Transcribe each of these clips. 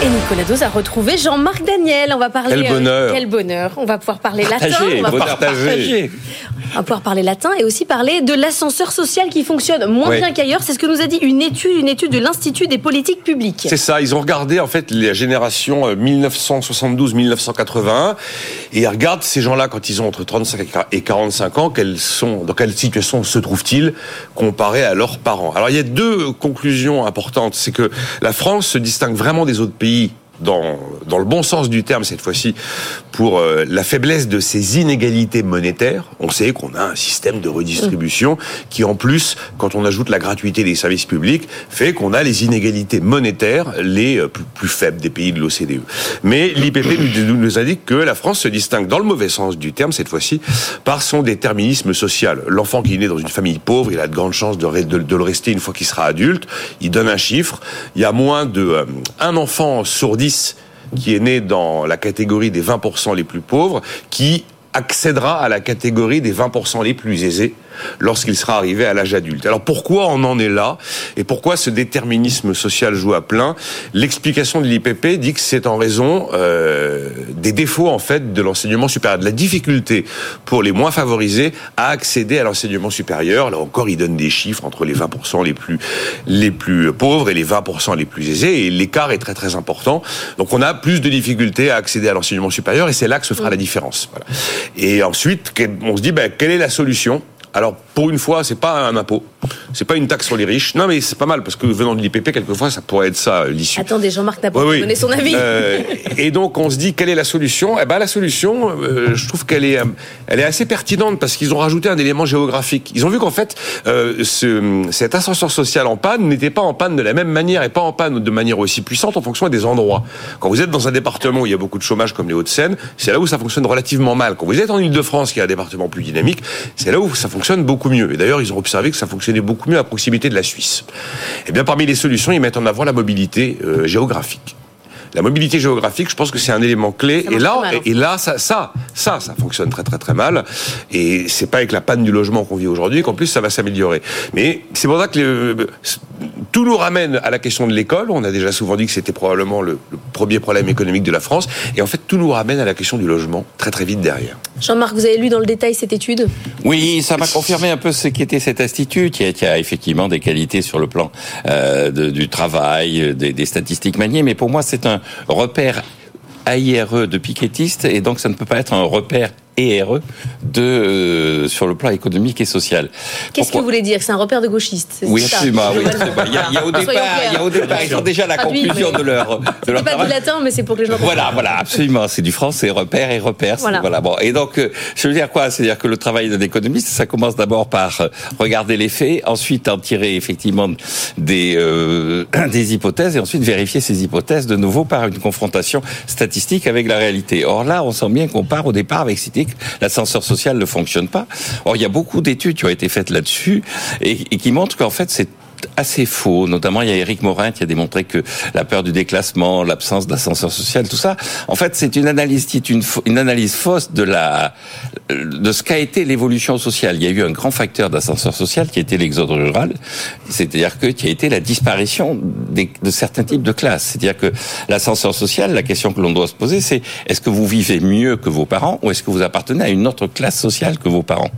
Et Nicolas Dose a retrouvé Jean-Marc Daniel. On va parler. Quel bonheur. euh, quel bonheur. On va pouvoir parler latin. On va, pouvoir, partagez. on va pouvoir parler latin et aussi parler de l'ascenseur social qui fonctionne moins bien qu'ailleurs. C'est ce que nous a dit une étude, une étude de l'Institut des politiques publiques. C'est ça, ils ont regardé en fait la génération euh, 1972-1981 et ils regardent ces gens-là quand ils ont entre 35 et 45 ans, quelles sont, dans quelle situation se trouvent-ils comparés à leurs parents. Alors il y a deux conclusions importantes, c'est que la France se distingue vraiment des autres pays cumprir dans, le bon sens du terme cette fois-ci, pour euh, la faiblesse de ces inégalités monétaires. On sait qu'on a un système de redistribution qui, en plus, quand on ajoute la gratuité des services publics, fait qu'on a les inégalités monétaires les euh, plus, faibles des pays de l'OCDE. Mais l'IPP nous, nous indique que la France se distingue dans le mauvais sens du terme cette fois-ci par son déterminisme social. L'enfant qui est né dans une famille pauvre, il a de grandes chances de, le rester une fois qu'il sera adulte. Il donne un chiffre. Il y a moins de euh, un enfant sur 10 qui est né dans la catégorie des 20% les plus pauvres, qui accédera à la catégorie des 20% les plus aisés lorsqu'il sera arrivé à l'âge adulte. Alors pourquoi on en est là et pourquoi ce déterminisme social joue à plein? L'explication de l'IPP dit que c'est en raison euh, des défauts en fait de l'enseignement supérieur, de la difficulté pour les moins favorisés à accéder à l'enseignement supérieur. Là encore, il donne des chiffres entre les 20% les plus les plus pauvres et les 20% les plus aisés et l'écart est très très important. Donc on a plus de difficultés à accéder à l'enseignement supérieur et c'est là que se fera la différence. Voilà. Et ensuite, on se dit ben, quelle est la solution? Alors, pour une fois, c'est pas un impôt, c'est pas une taxe sur les riches. Non, mais c'est pas mal parce que venant de l'IPP, quelquefois, ça pourrait être ça euh, l'issue. Attendez, Jean-Marc n'a pas Oui, oui. donné son avis. Euh, et donc on se dit quelle est la solution? Eh ben la solution, euh, je trouve qu'elle est, elle est assez pertinente parce qu'ils ont rajouté un élément géographique. Ils ont vu qu'en fait, euh, ce, cet ascenseur social en panne n'était pas en panne de la même manière et pas en panne de manière aussi puissante en fonction des endroits. Quand vous êtes dans un département où il y a beaucoup de chômage comme les Hauts-de-Seine, c'est là où ça fonctionne relativement mal. Quand vous êtes en Ile-de-France, qui est un département plus dynamique, c'est là où ça fonctionne beaucoup mieux. Et d'ailleurs, ils ont observé que ça fonctionnait beaucoup mieux à proximité de la Suisse. Et bien, parmi les solutions, ils mettent en avant la mobilité euh, géographique. La mobilité géographique, je pense que c'est un élément clé. Et là, et là, ça, ça, ça, ça fonctionne très, très, très mal. Et c'est pas avec la panne du logement qu'on vit aujourd'hui qu'en plus ça va s'améliorer. Mais c'est pour ça que le- tout nous ramène à la question de l'école. On a déjà souvent dit que c'était probablement le, le premier problème économique de la France. Et en fait, tout nous ramène à la question du logement très, très vite derrière. Jean-Marc, vous avez lu dans le détail cette étude? Oui, ça m'a confirmé un peu ce qu'était cet institut, qui a, qui a effectivement des qualités sur le plan euh, de- du travail, des, des statistiques maniées, mais pour moi c'est un repère AIRE de piquettiste, et donc ça ne peut pas être un repère ERE de, euh, sur le plan économique et social. Qu'est-ce que vous voulez dire? C'est un repère de gauchistes oui, absolument. Oui, il, y a, il y a au départ, clairs. il y a au départ, ils ont déjà la conclusion de leur, de leur pas du latin, mais c'est pour que les gens Voilà, voilà, absolument. C'est du français, repère et repère. Voilà. Voilà. Bon, et donc, euh, je veux dire quoi? C'est-à-dire que le travail d'un économiste, ça commence d'abord par euh, regarder les faits, ensuite en tirer effectivement des euh, des hypothèses, et ensuite vérifier ces hypothèses de nouveau par une confrontation statistique avec la réalité. Or là, on sent bien qu'on part au départ avec cette l'ascenseur social ne fonctionne pas. Or, il y a beaucoup d'études qui ont été faites là-dessus et, qui montrent qu'en fait, c'est assez faux. Notamment, il y a Éric Morin qui a démontré que la peur du déclassement, l'absence d'ascenseur social, tout ça, en fait, c'est une analyse, une analyse fausse de la, de ce qu'a été l'évolution sociale. Il y a eu un grand facteur d'ascenseur social qui été l'exode rural, c'est-à-dire que qui a été la disparition des- de certains types de classes. C'est-à-dire que l'ascenseur social, la question que l'on doit se poser, c'est est-ce que vous vivez mieux que vos parents ou est-ce que vous appartenez à une autre classe sociale que vos parents?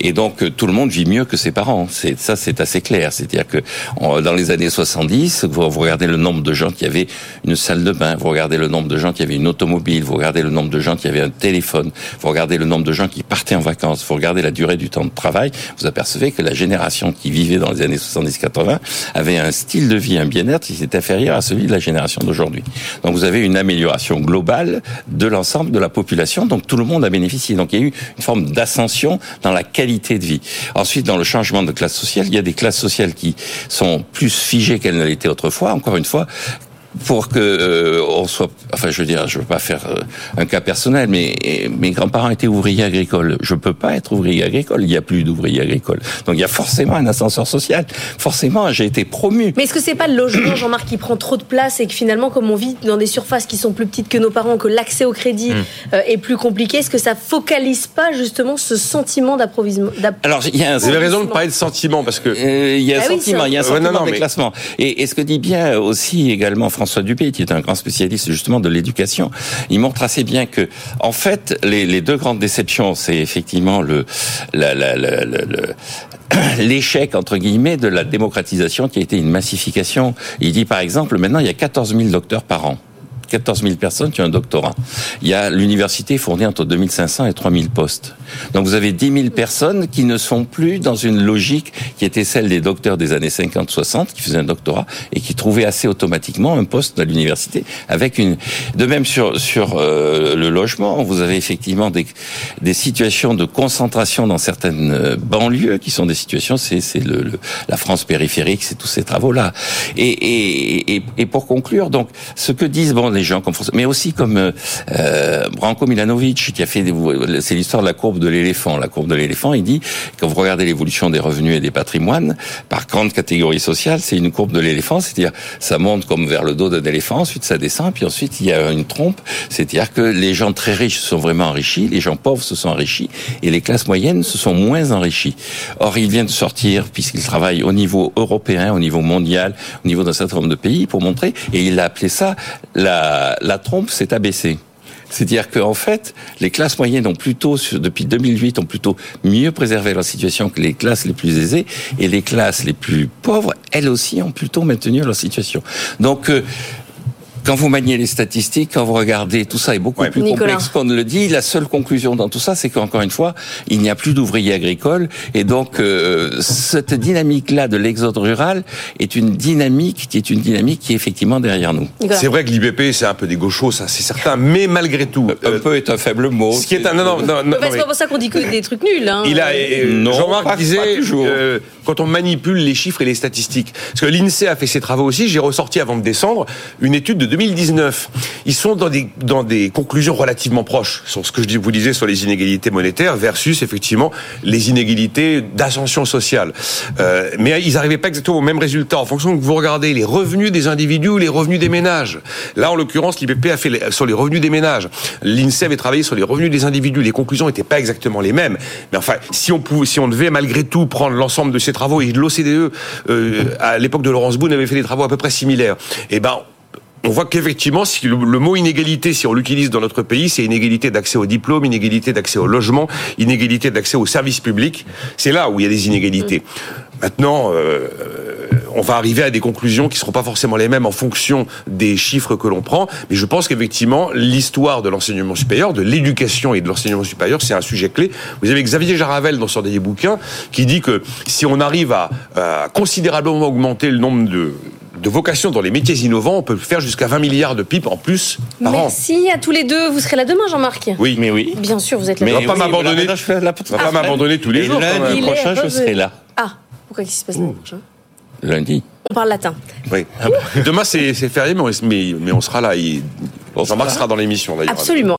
Et donc, euh, tout le monde vit mieux que ses parents. C'est ça, c'est assez clair. C'est-à-dire que dans les années 70, vous, vous regardez le nombre de gens qui avaient une salle de bain, vous regardez le nombre de gens qui avaient une automobile, vous regardez le nombre de gens qui avaient un téléphone, vous regardez le nombre de gens qui partaient en vacances, vous regardez la durée du temps de travail, vous apercevez que la génération qui vivait dans les années 70-80 avait un style de vie, un bien-être qui était inférieur à celui de la génération d'aujourd'hui. Donc vous avez une amélioration globale de l'ensemble de la population, donc tout le monde a bénéficié. Donc il y a eu une forme d'ascension dans la qualité de vie. Ensuite, dans le changement de classe sociale, il y a des classes sociales qui sont plus figées qu'elles ne l'étaient autrefois. Encore une fois, pour que euh, on soit, enfin, je veux dire, je veux pas faire euh, un cas personnel, mais mes grands-parents étaient ouvriers agricoles. Je peux pas être ouvrier agricole. Il n'y a plus d'ouvriers agricoles. Donc il y a forcément un ascenseur social. Forcément, j'ai été promu. Mais est-ce que c'est pas le logement, Jean-Marc, qui prend trop de place et que finalement, comme on vit dans des surfaces qui sont plus petites que nos parents, que l'accès au crédit hmm. euh, est plus compliqué, est-ce que ça focalise pas justement ce sentiment d'approvisionnement Alors il y a un... Vous avez raison de parler de sentiment parce que il y a un ah sentiment, il y a un sentiment de classement. Et, et, ce que dit bien aussi également François Dupé, qui est un grand spécialiste justement de l'éducation, il montre assez bien que, en fait, les, deux grandes déceptions, c'est effectivement le, l'échec entre guillemets de la démocratisation qui a été une massification. Il dit par exemple maintenant il y a 14 000 docteurs par an. 14 000 personnes qui ont un doctorat. Il y a l'université fournit entre 2500 et 3000 postes. Donc vous avez 10 000 personnes qui ne sont plus dans une logique qui était celle des docteurs des années 50-60 qui faisaient un doctorat et qui trouvaient assez automatiquement un poste à l'université avec une. De même sur sur euh, le logement, vous avez effectivement des des situations de concentration dans certaines euh, banlieues qui sont des situations. C'est c'est le, la France périphérique, c'est tous ces travaux là. Et, et et et pour conclure, donc ce que disent bon mais aussi comme euh, euh, Branko Milanovic qui a fait, c'est l'histoire de la courbe de l'éléphant. La courbe de l'éléphant, il dit quand vous regardez l'évolution des revenus et des patrimoines par grande catégorie sociale, c'est une courbe de l'éléphant, c'est-à-dire ça monte comme vers le dos d'un éléphant, ensuite ça descend, puis ensuite il y a une trompe, c'est-à-dire que les gens très riches se sont vraiment enrichis, les gens pauvres se sont enrichis et les classes moyennes se sont moins enrichies. Or, il vient de sortir puisqu'il travaille au niveau européen, au niveau mondial, au niveau d'un certain nombre de pays pour montrer et il a appelé ça la la, trompe s'est abaissée. C'est-à-dire qu'en fait, les classes moyennes ont plutôt, depuis 2008, ont plutôt mieux préservé leur situation que les classes les plus aisées, et les classes les plus pauvres, elles aussi, ont plutôt maintenu leur situation. Donc, euh, quand vous maniez les statistiques, quand vous regardez, tout ça est beaucoup plus complexe qu'on ne le dit. La seule conclusion dans tout ça, c'est qu'encore une fois, il n'y a plus d'ouvriers agricoles. Et donc, euh, cette dynamique-là de l'exode rural est une dynamique qui est une dynamique qui est effectivement derrière nous. C'est vrai que l'IBP, c'est un peu des gauchos, ça, c'est certain. Mais malgré tout... Un peu est un faible mot. Ce qui est un... Non, non, non, non C'est pas pour ça qu'on dit que des trucs nuls. Hein. Il a... Jean-Marc disait, euh, quand on manipule les chiffres et les statistiques. Parce que l'INSEE a fait ses travaux aussi. J'ai ressorti avant de descendre une étude de 2019. Ils sont dans des, dans des conclusions relativement proches sur ce que je vous disais sur les inégalités monétaires versus effectivement les inégalités d'ascension sociale. Euh, mais ils n'arrivaient pas exactement au même résultat en fonction que vous regardez les revenus des individus ou les revenus des ménages. Là, en l'occurrence, l'IPP a fait sur les revenus des ménages. L'INSEE avait travaillé sur les revenus des individus. Les conclusions n'étaient pas exactement les mêmes. Mais enfin, si on pouvait, si on devait malgré tout prendre l'ensemble de ces travaux et l'OCDE euh, à l'époque de Laurence Boone avait fait des travaux à peu près similaires. Eh ben on voit qu'effectivement, si le, mot inégalité, si on l'utilise dans notre pays, c'est inégalité d'accès au diplôme, inégalité d'accès au logement, inégalité d'accès aux services publics. C'est là où il y a des inégalités. Maintenant, euh, on va arriver à des conclusions qui ne seront pas forcément les mêmes en fonction des chiffres que l'on prend. Mais je pense qu'effectivement, l'histoire de l'enseignement supérieur, de l'éducation et de l'enseignement supérieur, c'est un sujet clé. Vous avez Xavier Jaravel dans son dernier bouquin qui dit que si on arrive à considérablement augmenter le nombre de de vocation dans les métiers innovants, on peut faire jusqu'à 20 milliards de pipes en plus par Merci à tous les deux. Vous serez là demain, Jean-Marc Oui, mais oui. Bien sûr, vous êtes là. Mais on va pas m'abandonner. pas m'abandonner tous les jours. Lundi prochain, je serai là. Ah, pourquoi qu'est-ce qui se passe lundi prochain? Lundi. On parle latin. Oui. Demain, c'est férié, mais, mais, on sera là. Jean-Marc sera dans l'émission, d'ailleurs. Absolument.